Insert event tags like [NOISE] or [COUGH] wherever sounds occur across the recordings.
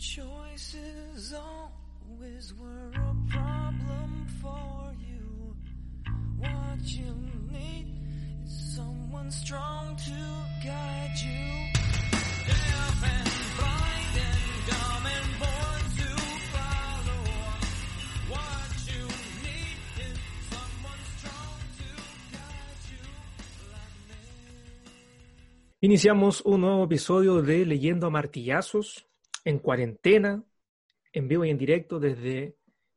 choices always were a problem for you. What you need is someone strong to guide you. Deaf and blind and dumb and born to follow. What you need is someone strong to guide you like me. Iniciamos un nuevo episodio de Leyendo a Martillazos en cuarentena, en vivo y en directo desde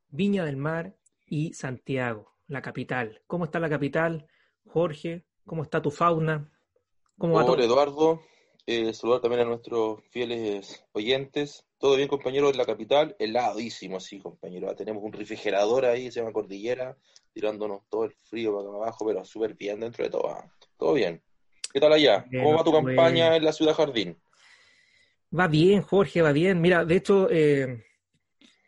Viña del Mar y Santiago, la capital. ¿Cómo está la capital, Jorge? ¿Cómo está tu fauna? ¿Cómo va Hola todo? Eduardo, eh, saludar también a nuestros fieles oyentes. ¿Todo bien compañero en la capital? Heladísimo, sí compañero. Ah, Tenemos un refrigerador ahí, se llama Cordillera, tirándonos todo el frío para acá abajo, pero súper bien dentro de todo. ah. Todo bien. ¿Qué tal allá? ¿Cómo va tu bueno. campaña en la ciudad jardín? Va bien, Jorge, va bien. Mira, de hecho, eh,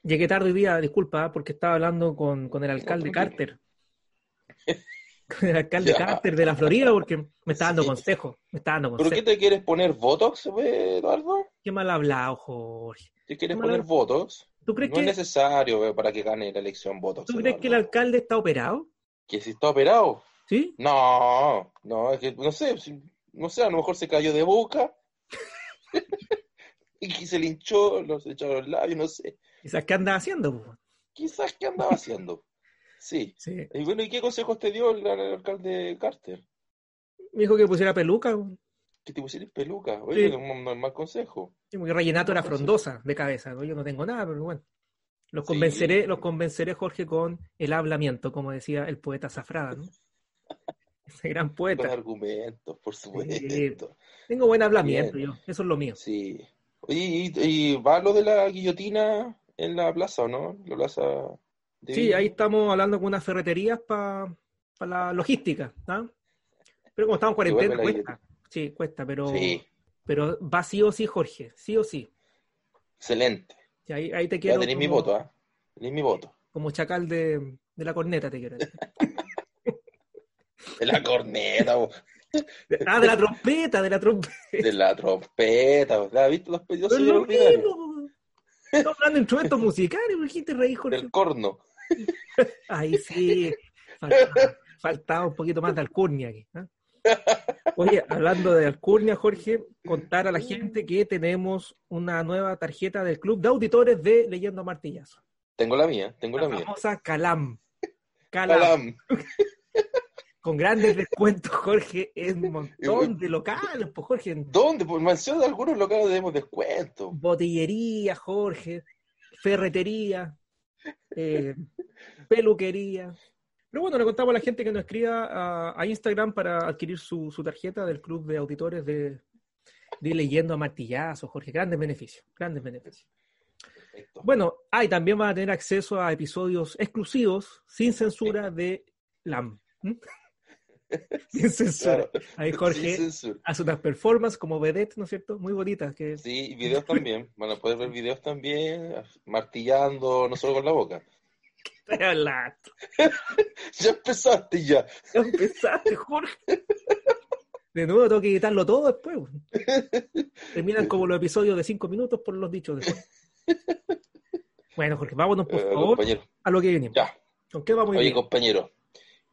llegué tarde hoy día, disculpa, porque estaba hablando con, con el alcalde Carter. [LAUGHS] Con el alcalde Ya. Carter de la Florida, porque me está dando Sí. consejos. Me está dando ¿Pero qué te quieres poner Botox, Eduardo? Qué mal hablado, Jorge. ¿Te quieres poner Botox? ¿Tú crees No es necesario eh, para que gane la elección Botox. ¿tú crees que el alcalde está operado? ¿Que si está operado? ¿Sí? No, no, es que no sé, no sé, a lo mejor se cayó de boca [LAUGHS] y se le hinchó, los echaron los labios, no sé. Quizás qué anda haciendo. po? Quizás qué andaba [LAUGHS] haciendo. Sí. Sí. Y bueno, ¿y qué consejos te dio el, el alcalde Carter? Me dijo que pusiera peluca. po. Que te pusieras peluca. Oye, Sí. un mal, mal consejo. Sí, Porque Rellenato era frondosa de cabeza. ¿no? Yo no tengo nada, pero bueno. Los Sí. convenceré, los convenceré, Jorge, con el hablamiento, como decía el poeta Zafrada, ¿no? [LAUGHS] Ese gran Con poeta. argumentos, por supuesto. Tengo buen hablamiento, Bien. yo. Eso es lo mío. Sí. ¿Y, y va lo de la guillotina en la plaza o no? La plaza de Sí, ahí estamos hablando con unas ferreterías para la logística, ¿ah? Pero como estamos en cuarentena, cuesta. Sí, cuesta, pero, Sí, pero va sí o sí, Jorge. Sí o sí. excelente. Y ahí, ahí te Ya quiero tenéis mi voto, ¿ah? Tenéis mi voto. como chacal de, de la corneta, te quiero decir. [LAUGHS] De la corneta. Ah, de la [LAUGHS] trompeta, de la trompeta. de la trompeta. bo. ¿La has visto los pedidos Pero lo mismo. Estamos hablando de instrumentos musicales, dijiste reír, Jorge. Del corno. [LAUGHS] Ahí sí, faltaba, faltaba un poquito más de alcurnia aquí. ¿ah? Oye, hablando de alcurnia, Jorge, contar a la gente que tenemos una nueva tarjeta del Club de Auditores de Leyendo Martillazo. Tengo la mía, tengo la La mía. famosa Calam. Calam. Calam. [LAUGHS] Con grandes descuentos, Jorge, en un montón de locales, pues Jorge, en ¿Dónde? Pues mención de algunos locales tenemos descuento. botillería, Jorge, ferretería, eh, peluquería. Pero bueno, le contamos a la gente que nos escriba a, a Instagram para adquirir su, su tarjeta del Club de Auditores de, de Leyendo a Martillazos, Jorge. Grandes beneficios, grandes beneficios. Perfecto. Bueno, ah, y también van a tener acceso a episodios exclusivos, sin censura, de LAM. ¿Mm? [LAUGHS] sin censura. Claro. Ahí Jorge hace unas performances como vedette, ¿no es cierto? Muy bonitas. Que... Sí, y videos también. Van a poder ver videos también, martillando, no solo con la boca. [LAUGHS] Estoy hablando. [LAUGHS] Ya empezaste ya. Ya empezaste, Jorge. De nuevo tengo que quitarlo todo después. Terminan como los episodios de cinco minutos por los dichos después. Bueno, Jorge, vámonos por Eh, favor compañero. a lo que venimos. Ya. ¿Con qué vamos a Oye, ir? compañero.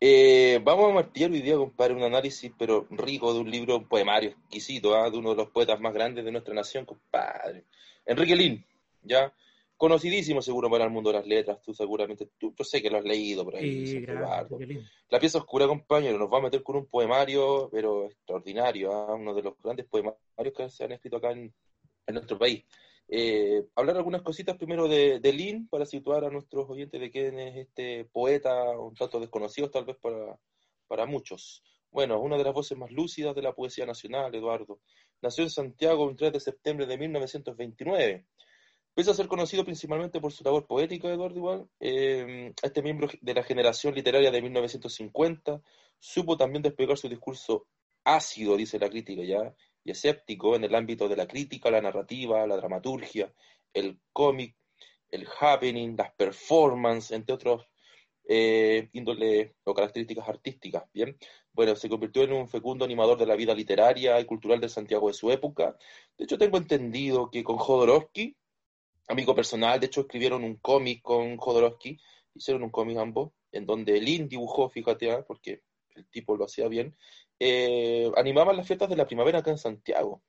Eh, vamos a martillar hoy día, compadre, un análisis, pero rico, de un libro, un poemario exquisito, ¿ah? de uno de los poetas más grandes de nuestra nación, compadre. Enrique Lin, ¿ya? Conocidísimo seguro para el mundo de las letras, tú seguramente, tú, yo sé que lo has leído por ahí, Sí. La pieza oscura, compañero, nos va a meter con un poemario, pero extraordinario, ¿ah? uno de los grandes poemarios que se han escrito acá en, en nuestro país. Eh, hablar algunas cositas primero de, de Lin para situar a nuestros oyentes de quién es este poeta, un tanto desconocido tal vez para, para muchos. Bueno, una de las voces más lúcidas de la poesía nacional, Eduardo. Nació en Santiago un 3 de septiembre de 1929. Pese a ser conocido principalmente por su labor poética, Eduardo, igual, eh, este miembro de la generación literaria de 1950 supo también despegar su discurso ácido, dice la crítica ya, y escéptico en el ámbito de la crítica, la narrativa, la dramaturgia, el cómic, el happening, las performances, entre otros eh, índole o características artísticas. Bien, bueno, se convirtió en un fecundo animador de la vida literaria y cultural de Santiago de su época. De hecho, tengo entendido que con Jodorowsky amigo personal, de hecho escribieron un cómic con Jodorowsky, hicieron un cómic ambos, en donde Lin dibujó, fíjate, ¿ah? porque el tipo lo hacía bien, eh, animaban las fiestas de la primavera acá en Santiago.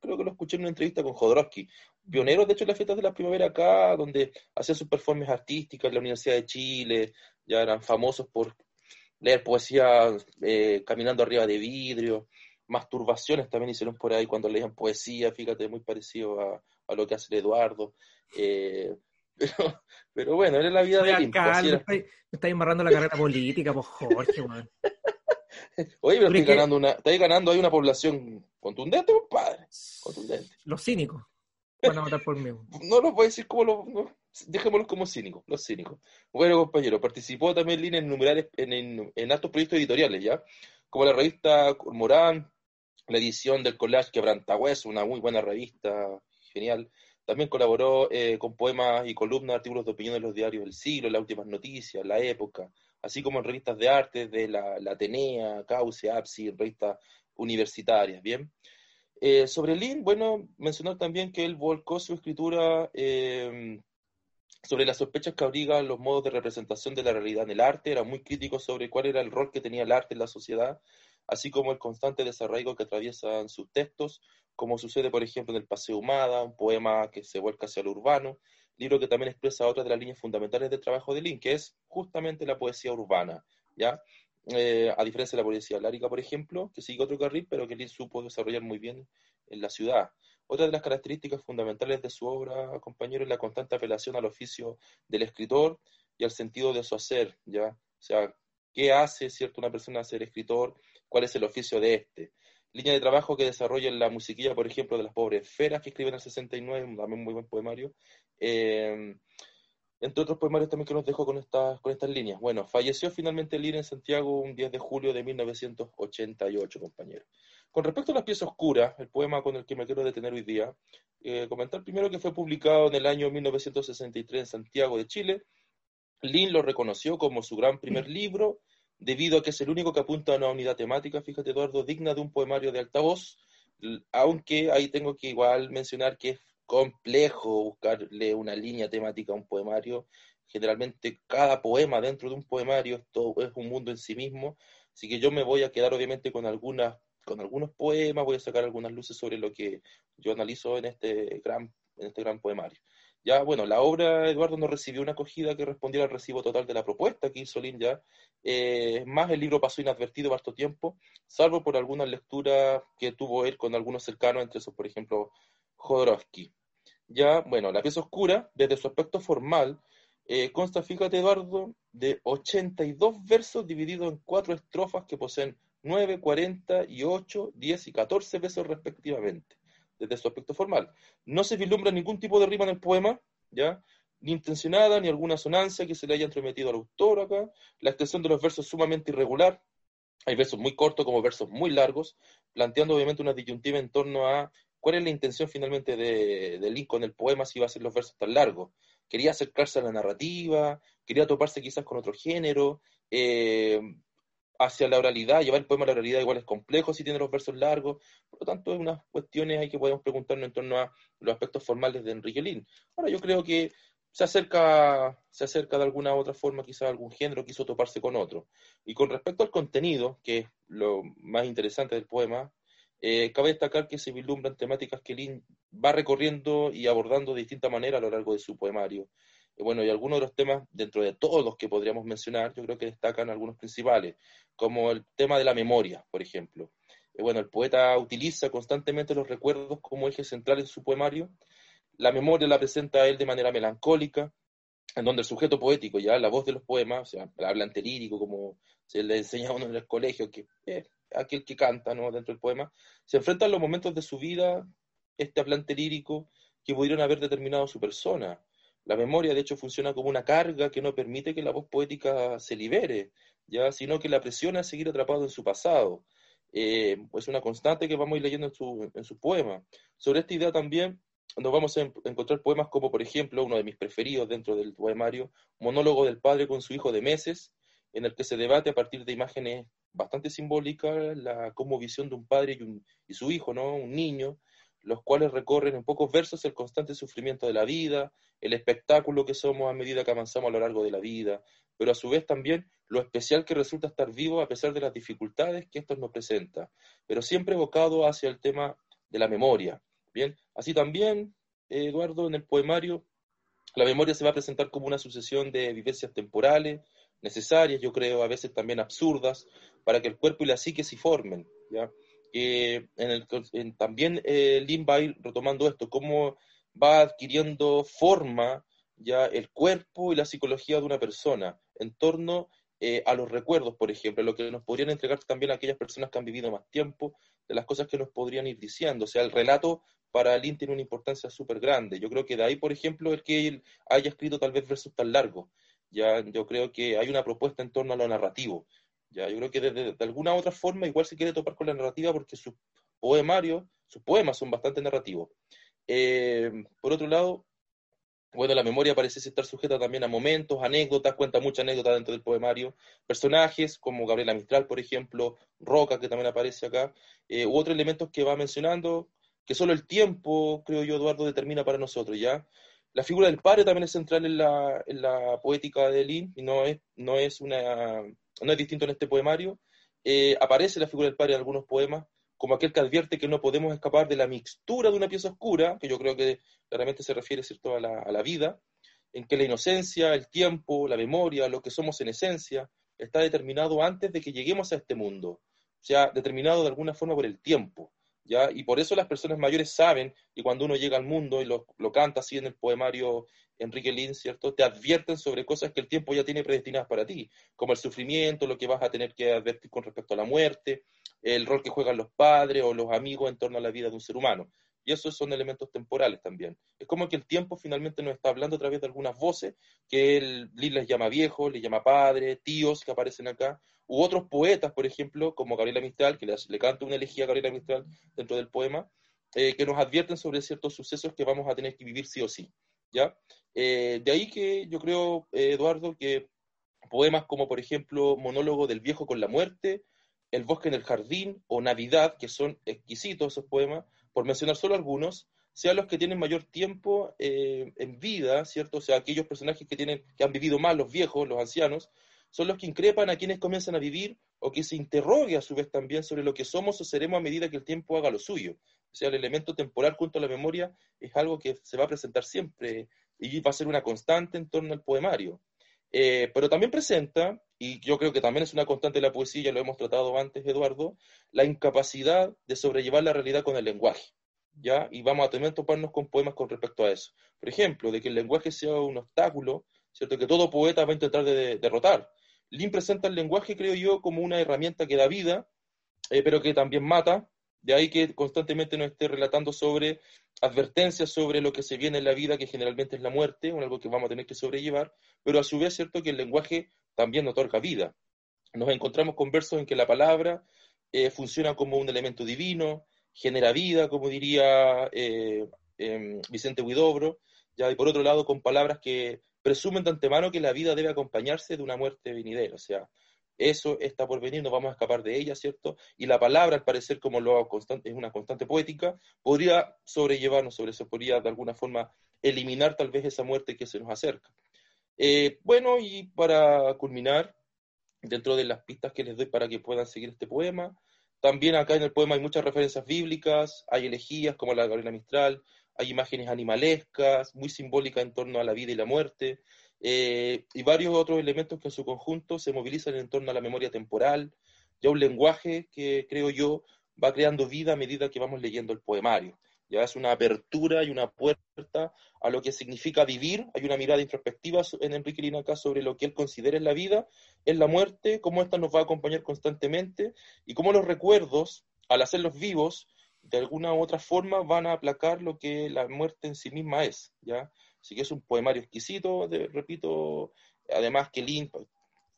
creo que lo escuché en una entrevista con Jodorowsky. Pioneros, de hecho, en las fiestas de la primavera acá, donde hacían sus performances artísticas en la Universidad de Chile, ya eran famosos por leer poesía eh, caminando arriba de vidrio, masturbaciones también hicieron por ahí cuando leían poesía, fíjate, muy parecido a, lo que hace Eduardo. Eh, [LAUGHS] pero, pero bueno, era la vida de Lin. Me estáis amarrando la carrera política, pues Jorge, man. [LAUGHS] Oye, pero estoy ganando, una, estáis ganando ahí una población contundente, padre. Contundente. Los cínicos van a votar por mí. No los voy a decir como los. No, dejémoslos como cínicos, los cínicos. Bueno, compañero, participó también Lin en numerales, en, en, en altos proyectos editoriales, ¿ya? Como la revista Morán, la edición del collage Quebrantahueso, una muy buena revista, genial. También colaboró eh, con poemas y columnas, artículos de opinión en los diarios del siglo, las últimas noticias, la época, así como en revistas de arte de la, Atenea, Cauce, APSI, revistas universitarias, ¿bien? Eh, sobre Lin, bueno, mencionar también que él volcó su escritura eh, sobre las sospechas que abrigan los modos de representación de la realidad en el arte, era muy crítico sobre cuál era el rol que tenía el arte en la sociedad, así como el constante desarraigo que atraviesan sus textos, como sucede, por ejemplo, en El Paseo Humada, un poema que se vuelca hacia lo urbano, libro que también expresa otra de las líneas fundamentales del trabajo de Lin, que es justamente la poesía urbana, ¿ya? Eh, a diferencia de la poesía lárica, por ejemplo, que sigue otro carril, pero que Lin supo desarrollar muy bien en la ciudad. Otra de las características fundamentales de su obra, compañero, es la constante apelación al oficio del escritor y al sentido de su hacer, ¿ya? O sea, ¿qué hace, cierto, una persona ser escritor? ¿Cuál es el oficio de este? Línea de trabajo que desarrolla en la musiquilla, por ejemplo, de las pobres feras que escriben en el 69, también muy buen poemario. Eh, entre otros poemarios también que nos dejó con estas, con estas líneas. Bueno, falleció finalmente Lira en Santiago un 10 de julio de 1988, compañero. Con respecto a las piezas oscuras, el poema con el que me quiero detener hoy día, eh, comentar primero que fue publicado en el año 1963 en Santiago de Chile. Lin lo reconoció como su gran primer libro debido a que es el único que apunta a una unidad temática, fíjate Eduardo, digna de un poemario de altavoz, aunque ahí tengo que igual mencionar que es complejo buscarle una línea temática a un poemario. Generalmente cada poema dentro de un poemario es, es un mundo en sí mismo, así que yo me voy a quedar obviamente con algunas con algunos poemas, voy a sacar algunas luces sobre lo que yo analizo en este gran, en este gran poemario. Ya, bueno, la obra, Eduardo, no recibió una acogida que respondiera al recibo total de la propuesta que hizo Lin ya. Eh, más, el libro pasó inadvertido harto tiempo, salvo por algunas lecturas que tuvo él con algunos cercanos, entre esos, por ejemplo, Jodorowsky. Ya, bueno, la pieza oscura, desde su aspecto formal, eh, consta, fíjate, Eduardo, de 82 versos divididos en cuatro estrofas que poseen 9, 40 y 8, 10 y 14 versos respectivamente desde su aspecto formal. No se vislumbra ningún tipo de rima en el poema, ¿ya? ni intencionada, ni alguna sonancia que se le haya entrometido al autor acá. La extensión de los versos es sumamente irregular. Hay versos muy cortos como versos muy largos, planteando obviamente una disyuntiva en torno a cuál es la intención finalmente de, de Lincoln en el poema si iba a ser los versos tan largos. Quería acercarse a la narrativa, quería toparse quizás con otro género, eh, hacia la oralidad, llevar el poema a la oralidad igual es complejo si tiene los versos largos, por lo tanto, hay unas cuestiones hay que podemos preguntarnos en torno a los aspectos formales de Enrique Lin. Ahora, yo creo que se acerca, se acerca de alguna u otra forma quizás algún género, quiso toparse con otro. Y con respecto al contenido, que es lo más interesante del poema, eh, cabe destacar que se vislumbran temáticas que Lin va recorriendo y abordando de distinta manera a lo largo de su poemario. Y bueno, y algunos de los temas, dentro de todos los que podríamos mencionar, yo creo que destacan algunos principales, como el tema de la memoria, por ejemplo. Y bueno, el poeta utiliza constantemente los recuerdos como eje central en su poemario. La memoria la presenta él de manera melancólica, en donde el sujeto poético, ya la voz de los poemas, o sea, el hablante lírico, como se le enseña a uno en el colegio, que es aquel que canta ¿no? dentro del poema, se enfrenta a los momentos de su vida, este hablante lírico, que pudieron haber determinado su persona la memoria, de hecho, funciona como una carga que no permite que la voz poética se libere, ya, sino que la presiona a seguir atrapado en su pasado. Eh, es una constante que vamos a ir leyendo en su, en su poema. Sobre esta idea también nos vamos a encontrar poemas como, por ejemplo, uno de mis preferidos dentro del poemario, Monólogo del padre con su hijo de meses, en el que se debate a partir de imágenes bastante simbólicas la visión de un padre y, un, y su hijo, ¿no? un niño, los cuales recorren en pocos versos el constante sufrimiento de la vida, el espectáculo que somos a medida que avanzamos a lo largo de la vida, pero a su vez también lo especial que resulta estar vivo a pesar de las dificultades que esto nos presenta, pero siempre evocado hacia el tema de la memoria. Bien, así también, Eduardo, en el poemario, la memoria se va a presentar como una sucesión de vivencias temporales, necesarias, yo creo, a veces también absurdas, para que el cuerpo y la psique se formen. ¿ya? en el, también eh, Lynn va a ir retomando esto, cómo va adquiriendo forma ya el cuerpo y la psicología de una persona en torno eh, a los recuerdos, por ejemplo, lo que nos podrían entregar también aquellas personas que han vivido más tiempo, de las cosas que nos podrían ir diciendo. O sea, el relato para Lynn tiene una importancia súper grande. Yo creo que de ahí, por ejemplo, el que él haya escrito tal vez versos tan largos. Ya, yo creo que hay una propuesta en torno a lo narrativo. Ya, yo creo que de, alguna otra forma igual se quiere topar con la narrativa porque sus poemarios, sus poemas son bastante narrativos. Eh, por otro lado, bueno, la memoria parece estar sujeta también a momentos, anécdotas, cuenta muchas anécdotas dentro del poemario, personajes como Gabriela Mistral, por ejemplo, Roca, que también aparece acá, eh, u otros elementos que va mencionando, que solo el tiempo, creo yo, Eduardo, determina para nosotros, ¿ya? La figura del padre también es central en la, poética de Lin, y no es, no es una no es distinto en este poemario, eh, aparece la figura del padre en algunos poemas, como aquel que advierte que no podemos escapar de la mixtura de una pieza oscura, que yo creo que claramente se refiere ¿cierto? A, la, a la vida, en que la inocencia, el tiempo, la memoria, lo que somos en esencia, está determinado antes de que lleguemos a este mundo, o sea, determinado de alguna forma por el tiempo. ¿Ya? Y por eso las personas mayores saben, y cuando uno llega al mundo y lo, lo canta así en el poemario Enrique Lin, ¿cierto? Te advierten sobre cosas que el tiempo ya tiene predestinadas para ti, como el sufrimiento, lo que vas a tener que advertir con respecto a la muerte, el rol que juegan los padres o los amigos en torno a la vida de un ser humano. Y esos son elementos temporales también. Es como que el tiempo finalmente nos está hablando a través de algunas voces que Lin les llama viejos, les llama padres, tíos que aparecen acá, u otros poetas, por ejemplo, como Gabriela Mistral, que le, le canta una elegía a Gabriela Mistral dentro del poema, eh, que nos advierten sobre ciertos sucesos que vamos a tener que vivir sí o sí. ¿ya? Eh, de ahí que yo creo, eh, Eduardo, que poemas como, por ejemplo, Monólogo del viejo con la muerte, El bosque en el jardín o Navidad, que son exquisitos esos poemas, por mencionar solo algunos, sean los que tienen mayor tiempo eh, en vida, ¿cierto? O sea, aquellos personajes que, tienen, que han vivido más, los viejos, los ancianos, son los que increpan a quienes comienzan a vivir o que se interrogue a su vez también sobre lo que somos o seremos a medida que el tiempo haga lo suyo. O sea, el elemento temporal junto a la memoria es algo que se va a presentar siempre y va a ser una constante en torno al poemario. Eh, pero también presenta, y yo creo que también es una constante de la poesía, lo hemos tratado antes, Eduardo, la incapacidad de sobrellevar la realidad con el lenguaje. ¿ya? Y vamos a que toparnos con poemas con respecto a eso. Por ejemplo, de que el lenguaje sea un obstáculo, ¿cierto? que todo poeta va a intentar derrotar. Lin presenta el lenguaje, creo yo, como una herramienta que da vida, eh, pero que también mata, de ahí que constantemente nos esté relatando sobre advertencias sobre lo que se viene en la vida, que generalmente es la muerte, o algo que vamos a tener que sobrellevar, pero a su vez cierto que el lenguaje también otorga vida. Nos encontramos con versos en que la palabra eh, funciona como un elemento divino, genera vida, como diría eh, em, Vicente Huidobro, ya, y por otro lado con palabras que presumen de antemano que la vida debe acompañarse de una muerte venidera, o sea, eso está por venir, no vamos a escapar de ella, ¿cierto? Y la palabra, al parecer, como lo constante, es una constante poética, podría sobrellevarnos sobre eso, podría de alguna forma eliminar tal vez esa muerte que se nos acerca. Eh, bueno, y para culminar, dentro de las pistas que les doy para que puedan seguir este poema, también acá en el poema hay muchas referencias bíblicas, hay elegías como la de Gabriela Mistral, hay imágenes animalescas, muy simbólicas en torno a la vida y la muerte, eh, y varios otros elementos que en su conjunto se movilizan en torno a la memoria temporal, ya un lenguaje que creo yo va creando vida a medida que vamos leyendo el poemario. Ya es una apertura y una puerta a lo que significa vivir. Hay una mirada introspectiva en Enrique Linaca sobre lo que él considera en la vida, en la muerte, cómo esta nos va a acompañar constantemente y cómo los recuerdos, al hacerlos vivos, de alguna u otra forma van a aplacar lo que la muerte en sí misma es. ¿ya? Así que es un poemario exquisito, repito, además que Lin pues,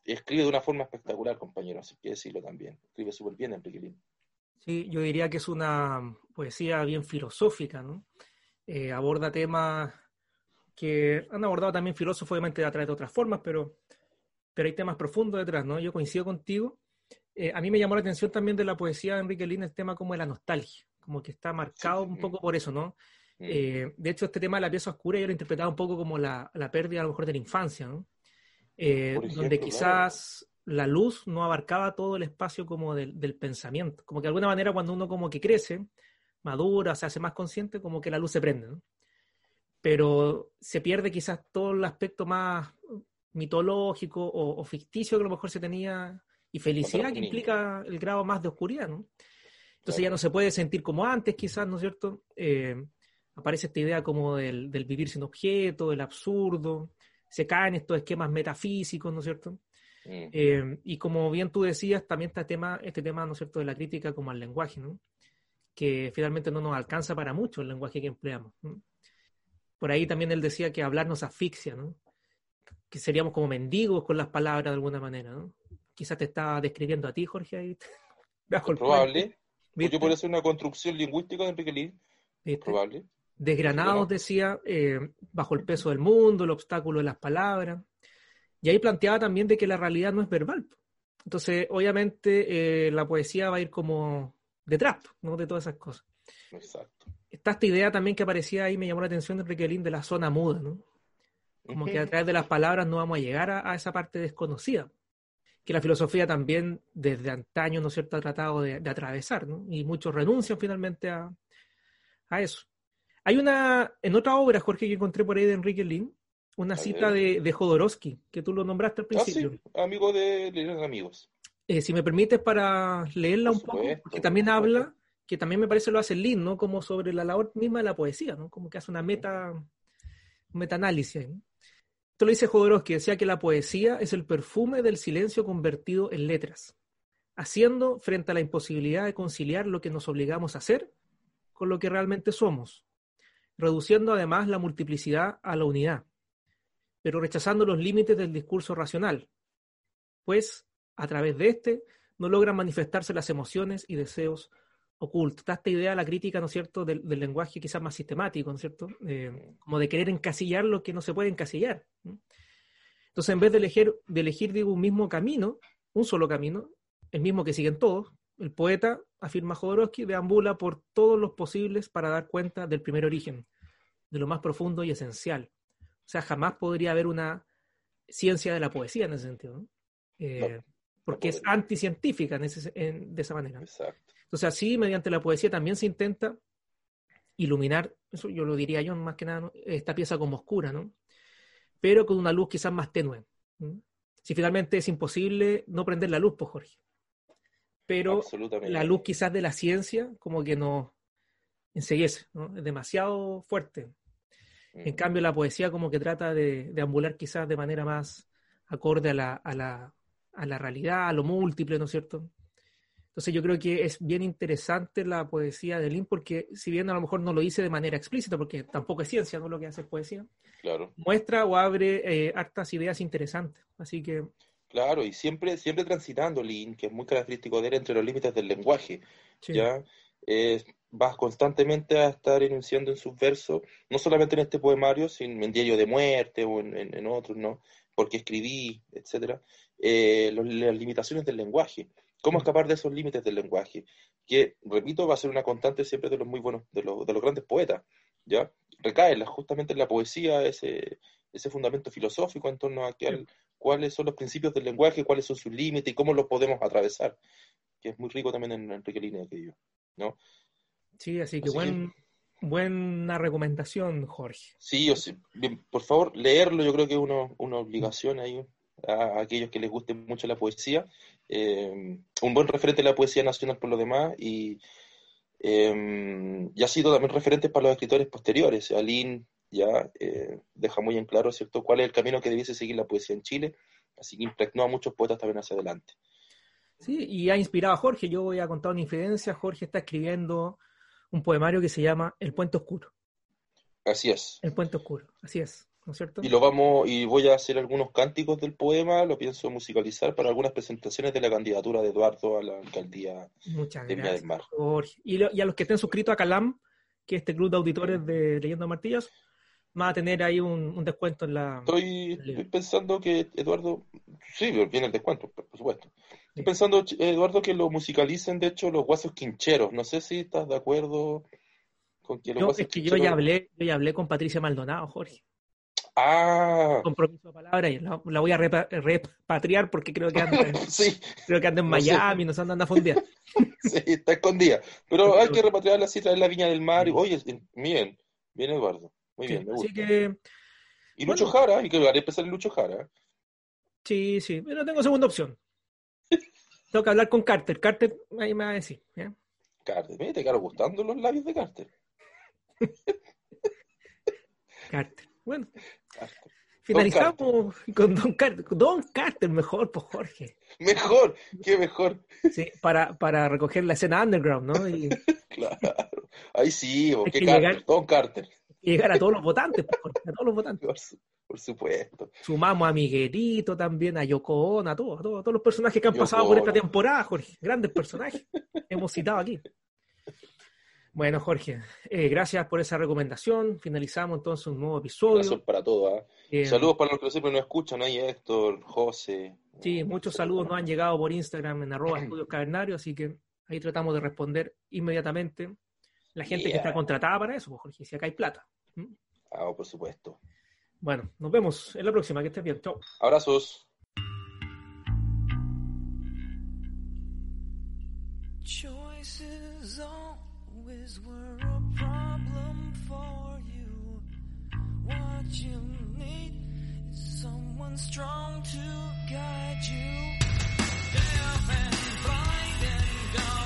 escribe de una forma espectacular, compañero, así que decirlo también. Escribe súper bien Enrique Lin. Sí, yo diría que es una poesía bien filosófica, ¿no? Eh, aborda temas que han abordado también filósofos, obviamente a través de otras formas, pero, pero hay temas profundos detrás, ¿no? Yo coincido contigo. Eh, a mí me llamó la atención también de la poesía de Enrique Lin el tema como de la nostalgia, como que está marcado Sí. un poco por eso, ¿no? Mm. Eh, de hecho, este tema de la pieza oscura yo lo interpretaba un poco como la, la pérdida a lo mejor de la infancia, ¿no? Eh, Por donde ejemplo, quizás la luz no abarcaba todo el espacio como del, del pensamiento. Como que de alguna manera cuando uno como que crece, madura, se hace más consciente, como que la luz se prende, ¿no? Pero se pierde quizás todo el aspecto más mitológico o, o ficticio que a lo mejor se tenía y felicidad que implica el grado más de oscuridad, ¿no? Entonces ya no se puede sentir como antes, quizás, ¿no es cierto? Eh, aparece esta idea como del, del vivir sin objeto, del absurdo, se caen estos esquemas metafísicos, ¿no es cierto? Mm. Eh, y como bien tú decías, también está tema, este tema, ¿no es cierto?, de la crítica como al lenguaje, ¿no? Que finalmente no nos alcanza para mucho el lenguaje que empleamos. ¿no? Por ahí también él decía que hablar nos asfixia, ¿no? Que seríamos como mendigos con las palabras de alguna manera, ¿no? Quizás te estaba describiendo a ti, Jorge, ahí. [LAUGHS] probable. ¿viste? puede ser una construcción lingüística de Enrique. ¿Viste? Probable. Desgranados, decía, eh, bajo el peso del mundo, el obstáculo de las palabras. Y ahí planteaba también de que la realidad no es verbal. Entonces, obviamente, eh, la poesía va a ir como detrás ¿no? de todas esas cosas. Exacto. Está esta idea también que aparecía ahí, me llamó la atención de Enrique Lin, de la zona muda, ¿no? Como que a través de las palabras no vamos a llegar a, a esa parte desconocida, que la filosofía también desde antaño, ¿no es cierto?, ha tratado de, de atravesar, ¿no? Y muchos renuncian finalmente a, a eso. Hay una, en otra obra, Jorge, que encontré por ahí de Enrique Lin, una cita de, de Jodorowsky, que tú lo nombraste al Ah, principio. sí, amigo de León Amigos. Eh, si me permites para leerla Por un poco, porque por también habla, que también me parece lo hace Lin, ¿no? Como sobre la labor misma de la poesía, ¿no? Como que hace una meta, un metaanálisis. ¿no? Esto lo dice Jodorowsky, decía que la poesía es el perfume del silencio convertido en letras, haciendo frente a la imposibilidad de conciliar lo que nos obligamos a hacer con lo que realmente somos, reduciendo además la multiplicidad a la unidad, pero rechazando los límites del discurso racional, pues a través de este no logran manifestarse las emociones y deseos ocultos. Esta idea, la crítica, ¿no es cierto?, del, lenguaje quizás más sistemático, ¿no es cierto?, Eh, como de querer encasillar lo que no se puede encasillar. Entonces, en vez de elegir, de elegir, digo, un mismo camino, un solo camino, el mismo que siguen todos, el poeta, afirma Jodorowsky, deambula por todos los posibles para dar cuenta del primer origen, de lo más profundo y esencial. O sea, jamás podría haber una ciencia de la poesía en ese sentido, ¿no? Eh, No, porque es anticientífica en ese- en- de esa manera. Exacto. Entonces, así, mediante la poesía también se intenta iluminar, eso yo lo diría yo más que nada, ¿no? esta pieza como oscura, ¿no? Pero con una luz quizás más tenue. Si finalmente es imposible no prender la luz, pues Jorge. Pero la luz quizás de la ciencia como que nos enseguece, ¿no? Es demasiado fuerte. En cambio, la poesía como que trata de, de ambular quizás de manera más acorde a la, a, la, a la realidad, a lo múltiple, ¿no es cierto? Entonces yo creo que es bien interesante la poesía de Lin porque si bien a lo mejor no lo dice de manera explícita, porque tampoco es ciencia, no lo que hace es poesía, Claro. muestra o abre eh, hartas ideas interesantes. Así que Claro, y siempre, siempre transitando, Lin, que es muy característico de él, entre los límites del lenguaje. sí, ¿ya? Eh, vas constantemente a estar enunciando en sus versos, no solamente en este poemario, sino en Diario de Muerte o en, en- en otros, ¿no? Porque escribí, etcétera, eh, los- las limitaciones del lenguaje. ¿Cómo escapar de esos límites del lenguaje? Que, repito, va a ser una constante siempre de los muy buenos, de los, de los grandes poetas, ¿ya? Recae la- justamente en la poesía ese, ese fundamento filosófico en torno a que al- cuáles son los principios del lenguaje, cuáles son sus límites y cómo los podemos atravesar, que es muy rico también en Enrique Línea, aquello. ¿no? Sí, así que Así que- buen, buena recomendación, Jorge. Sí, o sí, bien, por favor, leerlo, yo creo que es uno- una obligación ahí a, a aquellos que les guste mucho la poesía. Eh, un buen referente de la poesía nacional por lo demás y, eh, y ha sido también referente para los escritores posteriores. Alín ya eh, deja muy en claro, ¿cierto?, cuál es el camino que debiese seguir la poesía en Chile, así que impregnó a muchos poetas también hacia adelante. Sí, y ha inspirado a Jorge. Yo voy a contar una infidencia. Jorge está escribiendo un poemario que se llama El Puente Oscuro. Así es. El Puente Oscuro, así es, ¿no es cierto? Y lo vamos, y voy a hacer algunos cánticos del poema, lo pienso musicalizar para algunas presentaciones de la candidatura de Eduardo a la alcaldía Muchas de gracias, del Mar. Jorge. Y, lo- y a los que estén suscritos a Calam, que es este club de auditores de Leyendo Martillas, van a tener ahí un, un descuento en la... Estoy, estoy pensando que Eduardo, sí, viene el descuento, por supuesto. Estoy pensando, Eduardo, que lo musicalicen, de hecho, los guasos quincheros. No sé si estás de acuerdo con que los Yo, guasos es que yo ya hablé, yo ya hablé con Patricia Maldonado, Jorge. Ah, Compromiso de palabra y la, la voy a repa- repatriar porque creo que anda, en- [LAUGHS] sí, creo que anda en No sé. Miami, nos andan a fondear. [LAUGHS] sí, está escondida. Pero hay que repatriarla así, traer la viña del mar. y- Oye, bien, bien, Eduardo. Muy bien, Sí, me así gusta. que Y Lucho bueno. Jara, y que haré empezar en Lucho Jara. sí, sí, pero tengo segunda opción. Tengo que hablar con Carter. Carter ahí me va a decir. Carter, mira, te quedaron gustando los labios de Carter. [LAUGHS] Carter. Bueno, Carter. finalizamos con Don Carter. Don Carter, mejor, pues Jorge. Mejor, qué mejor. Sí, para, para recoger la escena underground, ¿no? Y, [LAUGHS] Claro. Ahí sí, qué Carter, llegar- Don Carter. y llegar a todos los votantes, pues, Jorge, a todos los votantes. Por, su- por supuesto. Sumamos a Miguelito también, a Yoko Ono, a todos, a todos, a todos los personajes que han Yoko pasado por esta temporada, Jorge. Grandes personajes. [LAUGHS] Hemos citado aquí. Bueno, Jorge, eh, gracias por esa recomendación. Finalizamos entonces un nuevo episodio. Para todos. ¿ah? Eh, Saludos para los que siempre nos escuchan. Ahí Héctor, José. Sí, muchos saludos nos han llegado por Instagram en arroba [CLEARS THROAT] estudios cavernarios, así que ahí tratamos de responder inmediatamente. La gente que está contratada para eso, pues, Jorge, si acá hay plata. ¿Mm? Ah, por supuesto. Bueno, nos vemos en la próxima. Que estés bien. Chao. Abrazos. Choices always were a problem for you. What you need is someone strong to guide you. Deaf and blind and dumb.